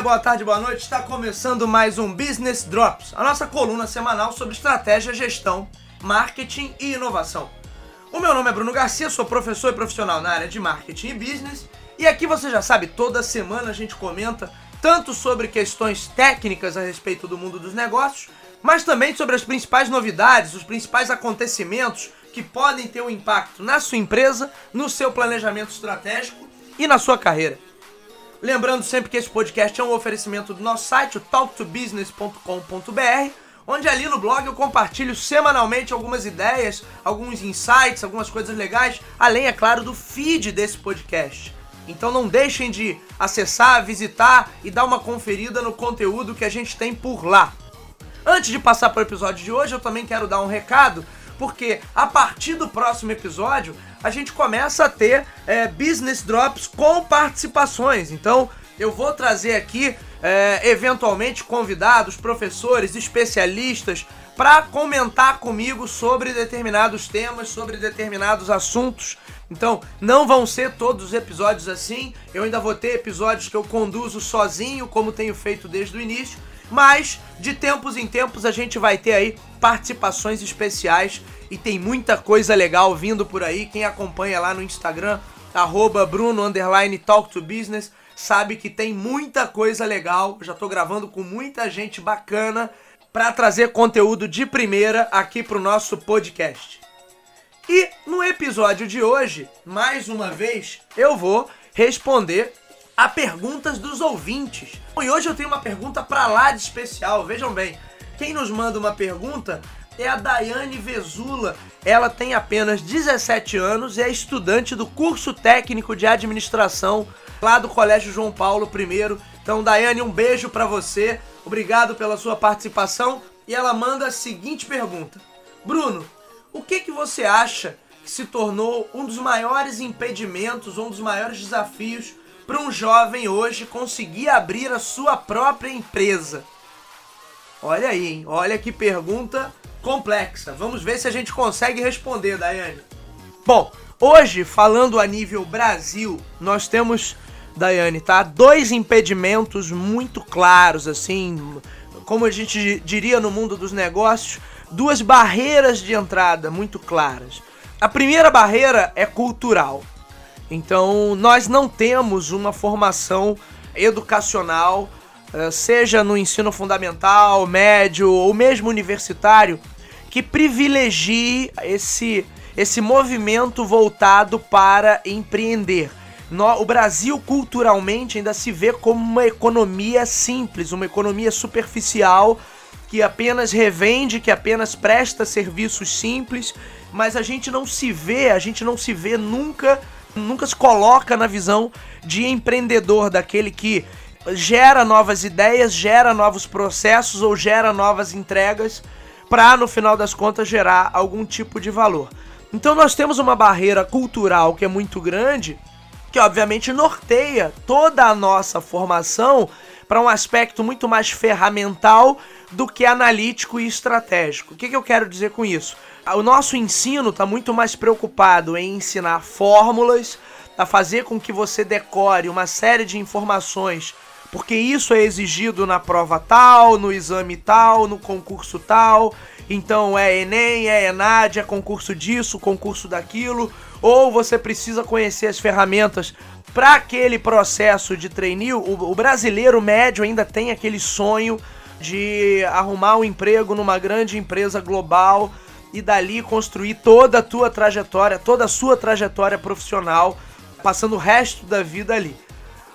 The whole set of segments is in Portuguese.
Dia, boa tarde, boa noite. Está começando mais um Business Drops, a nossa coluna semanal sobre estratégia, gestão, marketing e inovação. O meu nome é Bruno Garcia, sou professor e profissional na área de marketing e business. E aqui você já sabe, toda semana a gente comenta tanto sobre questões técnicas a respeito do mundo dos negócios, mas também sobre as principais novidades, os principais acontecimentos que podem ter um impacto na sua empresa, no seu planejamento estratégico e na sua carreira. Lembrando sempre que esse podcast é um oferecimento do nosso site, o talktobusiness.com.br, onde ali no blog eu compartilho semanalmente algumas ideias, alguns insights, algumas coisas legais, além, é claro, do feed desse podcast. Então não deixem de acessar, visitar e dar uma conferida no conteúdo que a gente tem por lá. Antes de passar para o episódio de hoje, eu também quero dar um recado, porque a partir do próximo episódio a gente começa a ter é, business drops com participações. Então eu vou trazer aqui é, eventualmente convidados, professores, especialistas para comentar comigo sobre determinados temas, sobre determinados assuntos. Então, não vão ser todos os episódios assim. Eu ainda vou ter episódios que eu conduzo sozinho, como tenho feito desde o início. Mas, de tempos em tempos, a gente vai ter aí participações especiais e tem muita coisa legal vindo por aí. Quem acompanha lá no Instagram, arroba Bruno Talk to Business, sabe que tem muita coisa legal. já tô gravando com muita gente bacana para trazer conteúdo de primeira aqui pro nosso podcast. E no episódio de hoje, mais uma vez, eu vou responder a perguntas dos ouvintes. E hoje eu tenho uma pergunta para lá de especial. Vejam bem, quem nos manda uma pergunta é a Daiane Vezula. Ela tem apenas 17 anos e é estudante do curso técnico de administração lá do Colégio João Paulo I. Então, Daiane, um beijo para você. Obrigado pela sua participação. E ela manda a seguinte pergunta: Bruno, o que que você acha que se tornou um dos maiores impedimentos, um dos maiores desafios para um jovem hoje conseguir abrir a sua própria empresa? Olha aí, hein? Olha que pergunta complexa. Vamos ver se a gente consegue responder, Daiane. Bom, hoje, falando a nível Brasil, nós temos, Daiane, tá? Dois impedimentos muito claros, assim, como a gente diria no mundo dos negócios, duas barreiras de entrada muito claras. A primeira barreira é cultural. Então, nós não temos uma formação educacional, seja no ensino fundamental, médio ou mesmo universitário, que privilegie esse, esse movimento voltado para empreender. No, o Brasil, culturalmente, ainda se vê como uma economia simples, uma economia superficial que apenas revende, que apenas presta serviços simples, mas a gente não se vê, a gente não se vê nunca, nunca se coloca na visão de empreendedor, daquele que gera novas ideias, gera novos processos ou gera novas entregas para no final das contas gerar algum tipo de valor. Então nós temos uma barreira cultural que é muito grande, que obviamente norteia toda a nossa formação para um aspecto muito mais ferramental do que analítico e estratégico. O que, que eu quero dizer com isso? O nosso ensino está muito mais preocupado em ensinar fórmulas, a fazer com que você decore uma série de informações porque isso é exigido na prova tal, no exame tal, no concurso tal. Então é Enem, é Enad, é concurso disso, concurso daquilo. Ou você precisa conhecer as ferramentas para aquele processo de trainee. O, o brasileiro médio ainda tem aquele sonho de arrumar um emprego numa grande empresa global e dali construir toda a tua trajetória, toda a sua trajetória profissional, passando o resto da vida ali.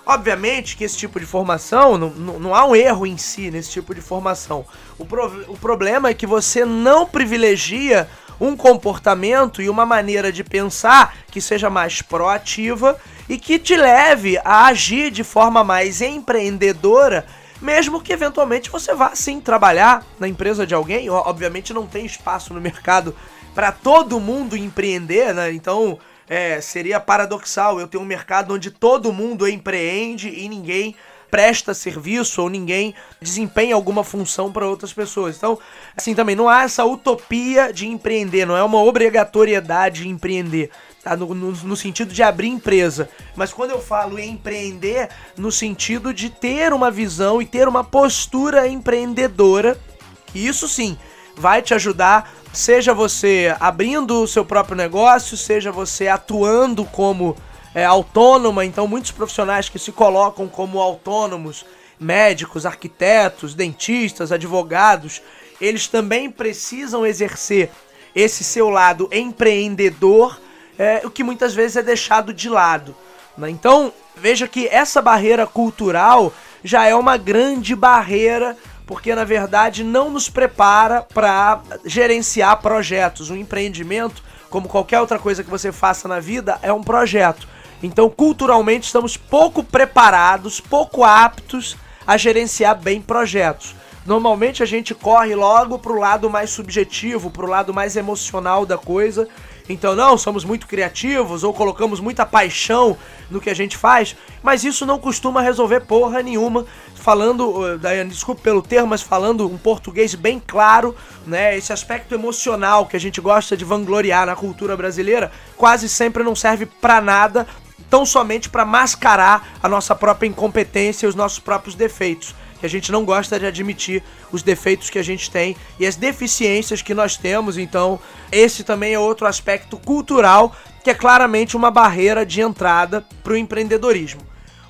Obviamente que esse tipo de formação, não, não, não há um erro em si nesse tipo de formação. O, pro, o problema é que você não privilegia um comportamento e uma maneira de pensar que seja mais proativa e que te leve a agir de forma mais empreendedora, mesmo que eventualmente você vá sim trabalhar na empresa de alguém. Obviamente não tem espaço no mercado para todo mundo empreender, né? Então é, seria paradoxal eu ter um mercado onde todo mundo empreende e ninguém presta serviço ou ninguém desempenha alguma função para outras pessoas. Então, assim também, não há essa utopia de empreender, não é uma obrigatoriedade de empreender. tá? No, no, no, sentido de abrir empresa. Mas quando eu falo em empreender, no sentido de ter uma visão e ter uma postura empreendedora, isso sim vai te ajudar, seja você abrindo o seu próprio negócio, seja você atuando como é, autônoma. Então, muitos profissionais que se colocam como autônomos, médicos, arquitetos, dentistas, advogados, eles também precisam exercer esse seu lado empreendedor é, o que muitas vezes é deixado de lado. Né? Então, veja que essa barreira cultural já é uma grande barreira, porque na verdade não nos prepara para gerenciar projetos. Um empreendimento, como qualquer outra coisa que você faça na vida, é um projeto. Então, culturalmente, estamos pouco preparados, pouco aptos a gerenciar bem projetos. Normalmente a gente corre logo para o lado mais subjetivo, para o lado mais emocional da coisa então, não, somos muito criativos ou colocamos muita paixão no que a gente faz, mas isso não costuma resolver porra nenhuma. Falando, Daiane, desculpe pelo termo, mas falando um português bem claro, né? Esse aspecto emocional que a gente gosta de vangloriar na cultura brasileira quase sempre não serve para nada, tão somente para mascarar a nossa própria incompetência e os nossos próprios defeitos a gente não gosta de admitir os defeitos que a gente tem e as deficiências que nós temos. Então, esse também é outro aspecto cultural que é claramente uma barreira de entrada para o empreendedorismo.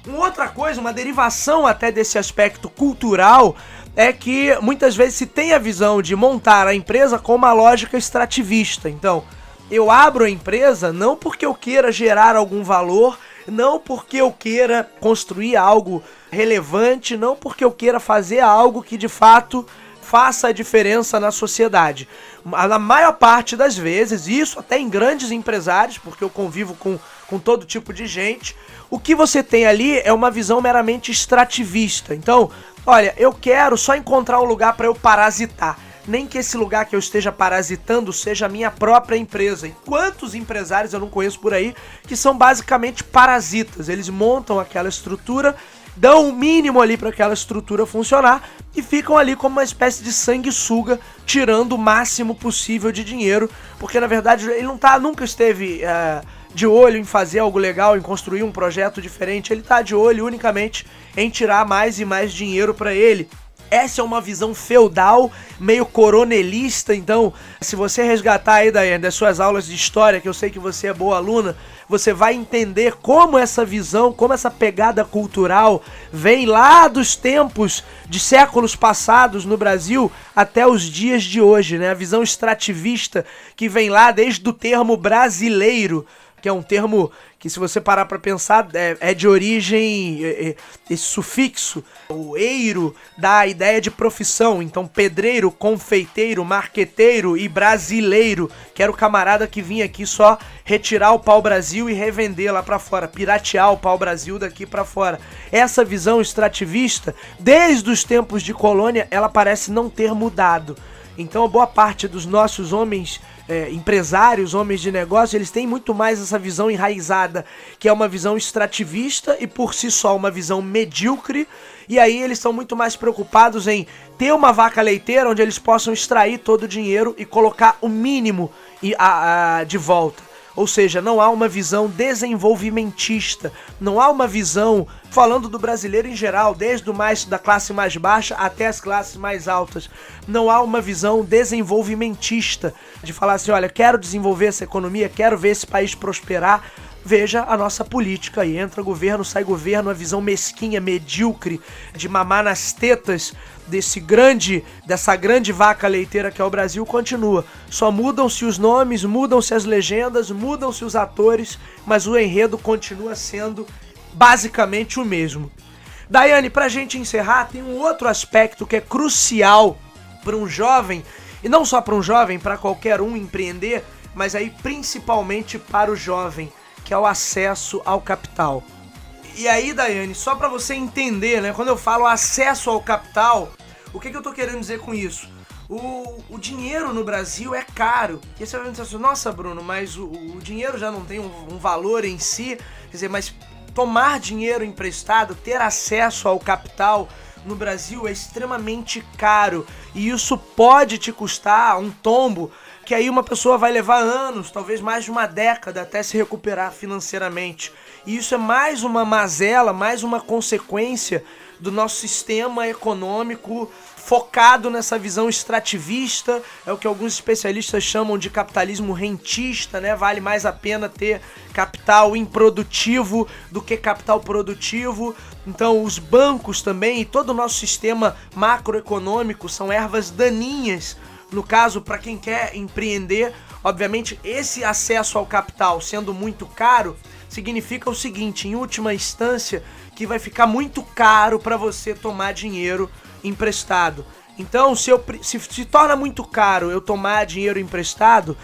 Uma outra coisa, uma derivação até desse aspecto cultural, é que muitas vezes se tem a visão de montar a empresa com uma lógica extrativista. Então, eu abro a empresa não porque eu queira gerar algum valor, não porque eu queira construir algo relevante, não porque eu queira fazer algo que de fato faça a diferença na sociedade. Na maior parte das vezes, isso até em grandes empresários, porque eu convivo com, com todo tipo de gente, o que você tem ali é uma visão meramente extrativista. Então, olha, eu quero só encontrar um lugar para eu parasitar nem que esse lugar que eu esteja parasitando seja a minha própria empresa. E quantos empresários eu não conheço por aí que são basicamente parasitas? Eles montam aquela estrutura, dão o mínimo ali para aquela estrutura funcionar e ficam ali como uma espécie de sanguessuga, tirando o máximo possível de dinheiro, porque na verdade ele não tá, nunca esteve é, de olho em fazer algo legal, em construir um projeto diferente, ele tá de olho unicamente em tirar mais e mais dinheiro para ele. Essa é uma visão feudal, meio coronelista. Então, se você resgatar aí, Daiane, das suas aulas de história, que eu sei que você é boa aluna, você vai entender como essa visão, como essa pegada cultural vem lá dos tempos de séculos passados no Brasil até os dias de hoje, né? A visão extrativista que vem lá desde o termo brasileiro que é um termo que, se você parar para pensar, é, é, de origem. É, é, esse sufixo, o eiro, dá a ideia de profissão. Então, pedreiro, confeiteiro, marqueteiro e brasileiro, que era o camarada que vinha aqui só retirar o pau-brasil e revender lá para fora, piratear o pau-brasil daqui para fora. Essa visão extrativista, desde os tempos de colônia, ela parece não ter mudado. Então, boa parte dos nossos homens é, empresários, homens de negócio, eles têm muito mais essa visão enraizada, que é uma visão extrativista e por si só uma visão medíocre. E aí eles estão muito mais preocupados em ter uma vaca leiteira onde eles possam extrair todo o dinheiro e colocar o mínimo de volta. Ou seja, não há uma visão desenvolvimentista, não há uma visão falando do brasileiro em geral, desde o mais da classe mais baixa até as classes mais altas. Não há uma visão desenvolvimentista de falar assim, olha, quero desenvolver essa economia, quero ver esse país prosperar, veja a nossa política aí. Entra governo, sai governo, a visão mesquinha, medíocre, de mamar nas tetas desse grande, dessa grande vaca leiteira que é o Brasil continua. Só mudam-se os nomes, mudam-se as legendas, mudam-se os atores, mas o enredo continua sendo basicamente o mesmo. Daiane, pra gente encerrar, tem um outro aspecto que é crucial para um jovem, e não só para um jovem, para qualquer um empreender, mas aí principalmente para o jovem que é o acesso ao capital. E aí, Daiane, só para você entender, né? Quando eu falo acesso ao capital, o que, que eu tô querendo dizer com isso? O, o dinheiro no Brasil é caro. E você vai dizer assim, nossa, Bruno, mas o, o dinheiro já não tem um, um valor em si. Quer dizer, mas tomar dinheiro emprestado, ter acesso ao capital no Brasil é extremamente caro. E isso pode te custar um tombo que aí uma pessoa vai levar anos, talvez mais de uma década até se recuperar financeiramente. E isso é mais uma mazela, mais uma consequência do nosso sistema econômico focado nessa visão extrativista, é o que alguns especialistas chamam de capitalismo rentista, né? Vale mais a pena ter capital improdutivo do que capital produtivo. Então, os bancos também e todo o nosso sistema macroeconômico são ervas daninhas. No caso, para quem quer empreender, obviamente, esse acesso ao capital sendo muito caro, significa o seguinte, em última instância, que vai ficar muito caro para você tomar dinheiro emprestado. Então, se, eu, se se torna muito caro eu tomar dinheiro emprestado,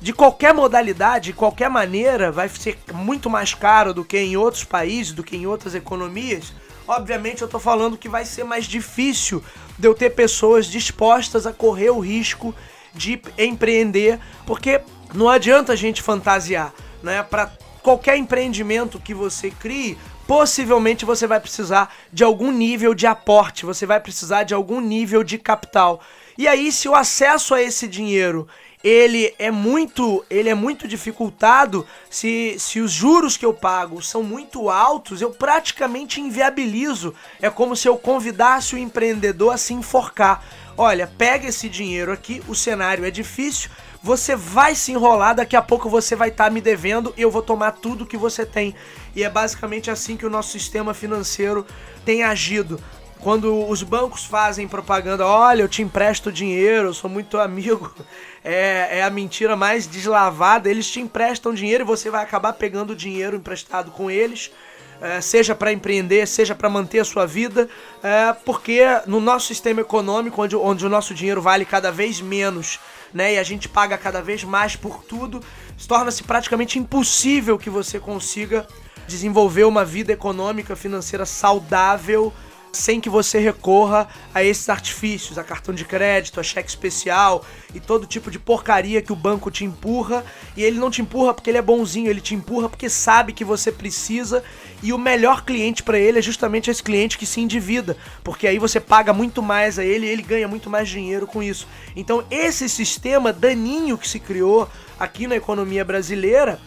de qualquer modalidade, de qualquer maneira, vai ser muito mais caro do que em outros países, do que em outras economias. Obviamente, eu tô falando que vai ser mais difícil de eu ter pessoas dispostas a correr o risco de empreender, porque não adianta a gente fantasiar, né? Para qualquer empreendimento que você crie, possivelmente você vai precisar de algum nível de aporte, você vai precisar de algum nível de capital. E aí, se o acesso a esse dinheiro ele é muito ele é muito dificultado se, se os juros que eu pago são muito altos eu praticamente inviabilizo é como se eu convidasse o empreendedor a se enforcar olha pega esse dinheiro aqui o cenário é difícil você vai se enrolar, daqui a pouco você vai estar tá me devendo e eu vou tomar tudo que você tem. E é basicamente assim que o nosso sistema financeiro tem agido. Quando os bancos fazem propaganda, olha, eu te empresto dinheiro, eu sou muito amigo, é, é a mentira mais deslavada. Eles te emprestam dinheiro e você vai acabar pegando o dinheiro emprestado com eles. É, seja para empreender, seja para manter a sua vida, é, porque no nosso sistema econômico, onde, onde o nosso dinheiro vale cada vez menos né? E a gente paga cada vez mais por tudo. Torna-se praticamente impossível que você consiga desenvolver uma vida econômica, financeira saudável sem que você recorra a esses artifícios, a cartão de crédito, a cheque especial e todo tipo de porcaria que o banco te empurra. E ele não te empurra porque ele é bonzinho, ele te empurra porque sabe que você precisa. E o melhor cliente para ele é justamente esse cliente que se endivida, porque aí você paga muito mais a ele e ele ganha muito mais dinheiro com isso. Então, esse sistema daninho que se criou aqui na economia brasileira,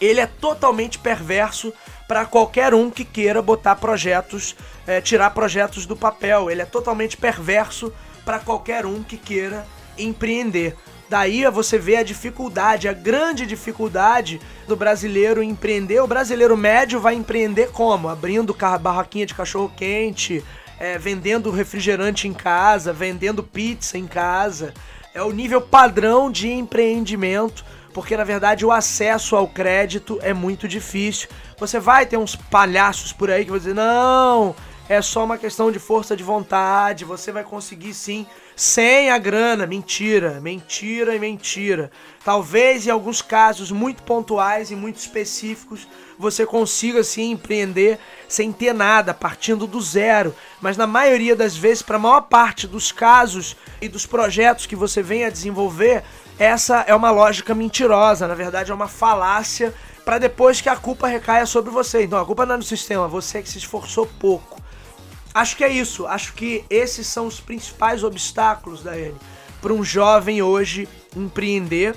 ele é totalmente perverso para qualquer um que queira botar projetos, é, tirar projetos do papel. Ele é totalmente perverso para qualquer um que queira empreender. Daí você vê a dificuldade, a grande dificuldade do brasileiro empreender. O brasileiro médio vai empreender como? Abrindo barraquinha de cachorro quente, é, vendendo refrigerante em casa, vendendo pizza em casa. É o nível padrão de empreendimento porque na verdade o acesso ao crédito é muito difícil. Você vai ter uns palhaços por aí que vão dizer: não, é só uma questão de força de vontade, você vai conseguir sim, sem a grana. Mentira, mentira e mentira. Talvez em alguns casos muito pontuais e muito específicos você consiga sim empreender sem ter nada, partindo do zero. Mas na maioria das vezes, para a maior parte dos casos e dos projetos que você vem a desenvolver, essa é uma lógica mentirosa, na verdade é uma falácia para depois que a culpa recaia sobre você. Então a culpa não é no sistema, você que se esforçou pouco. Acho que é isso, acho que esses são os principais obstáculos, Daiane, para um jovem hoje empreender.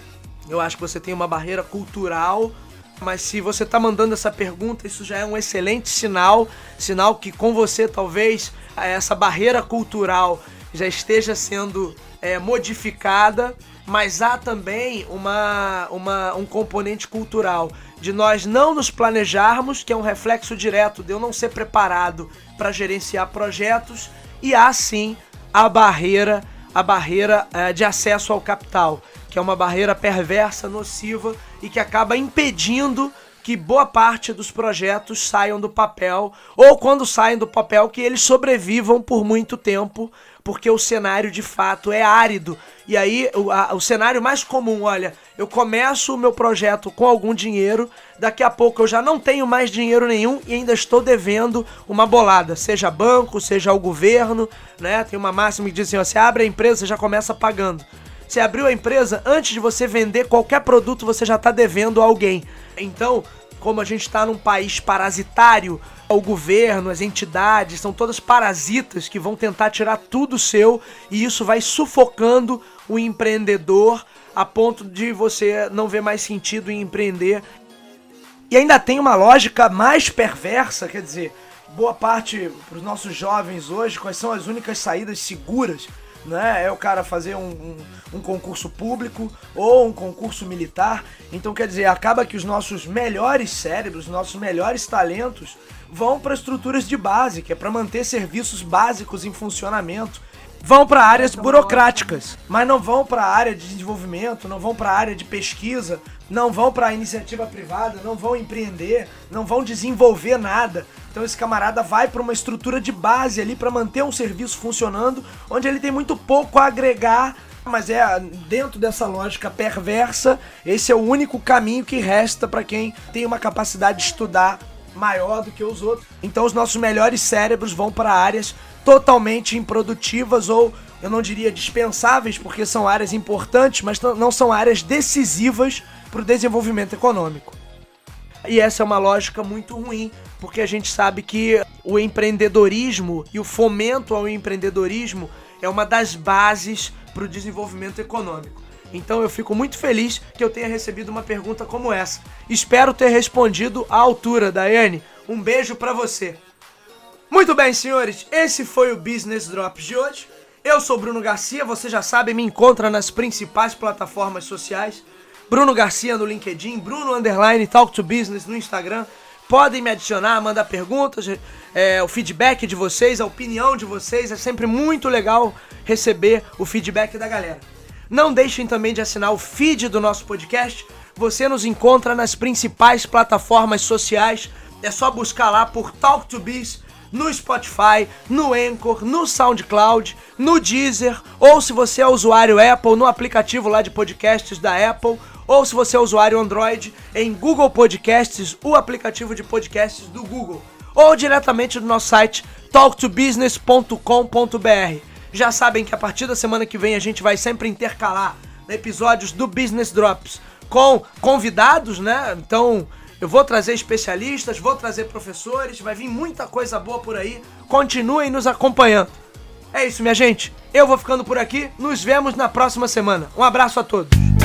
Eu acho que você tem uma barreira cultural, mas se você está mandando essa pergunta, isso já é um excelente sinal, sinal que com você talvez essa barreira cultural já esteja sendo é, modificada mas há também uma, uma, um componente cultural de nós não nos planejarmos, que é um reflexo direto de eu não ser preparado para gerenciar projetos, e há sim a barreira, a barreira é, de acesso ao capital, que é uma barreira perversa, nociva e que acaba impedindo que boa parte dos projetos saiam do papel, ou quando saem do papel, que eles sobrevivam por muito tempo, porque o cenário de fato é árido. E aí, o, a, o cenário mais comum, olha, eu começo o meu projeto com algum dinheiro, daqui a pouco eu já não tenho mais dinheiro nenhum e ainda estou devendo uma bolada, seja banco, seja ao governo, né? Tem uma máxima que diz assim: ó, você abre a empresa, você já começa pagando. Você abriu a empresa, antes de você vender qualquer produto, você já está devendo a alguém. Então, como a gente está num país parasitário, o governo, as entidades, são todas parasitas que vão tentar tirar tudo seu e isso vai sufocando o empreendedor a ponto de você não ver mais sentido em empreender. E ainda tem uma lógica mais perversa, quer dizer, boa parte para os nossos jovens hoje, quais são as únicas saídas seguras? Né? É o cara fazer um, um, um, concurso público ou um concurso militar. Então, quer dizer, acaba que os nossos melhores cérebros, nossos melhores talentos vão para estruturas de base, que é para manter serviços básicos em funcionamento vão para áreas burocráticas, mas não vão para a área de desenvolvimento, não vão para a área de pesquisa, não vão para a iniciativa privada, não vão empreender, não vão desenvolver nada. Então esse camarada vai para uma estrutura de base ali para manter um serviço funcionando, onde ele tem muito pouco a agregar, mas é dentro dessa lógica perversa, esse é o único caminho que resta para quem tem uma capacidade de estudar maior do que os outros. Então os nossos melhores cérebros vão para áreas totalmente improdutivas ou eu não diria dispensáveis, porque são áreas importantes, mas não são áreas decisivas para o desenvolvimento econômico. E essa é uma lógica muito ruim, porque a gente sabe que o empreendedorismo e o fomento ao empreendedorismo é uma das bases para o desenvolvimento econômico. Então eu fico muito feliz que eu tenha recebido uma pergunta como essa. Espero ter respondido à altura, Daiane. Um beijo para você. Muito bem, senhores, esse foi o Business Drops de hoje. Eu sou Bruno Garcia, você já sabe, me encontra nas principais plataformas sociais. Bruno Garcia no LinkedIn, Bruno Underline Talk to Business no Instagram. Podem me adicionar, mandar perguntas, é, o feedback de vocês, a opinião de vocês. É sempre muito legal receber o feedback da galera. Não deixem também de assinar o feed do nosso podcast. Você nos encontra nas principais plataformas sociais. É só buscar lá por Talk to Biz no Spotify, no Anchor, no SoundCloud, no Deezer, ou se você é usuário Apple, no aplicativo lá de podcasts da Apple, ou se você é usuário Android, em Google Podcasts, o aplicativo de podcasts do Google, ou diretamente no nosso site talktobusiness.com.br. Já sabem que a partir da semana que vem a gente vai sempre intercalar episódios do Business Drops com convidados, né? Então, eu vou trazer especialistas, vou trazer professores, vai vir muita coisa boa por aí. Continuem nos acompanhando. É isso, minha gente. Eu vou ficando por aqui. Nos vemos na próxima semana. Um abraço a todos.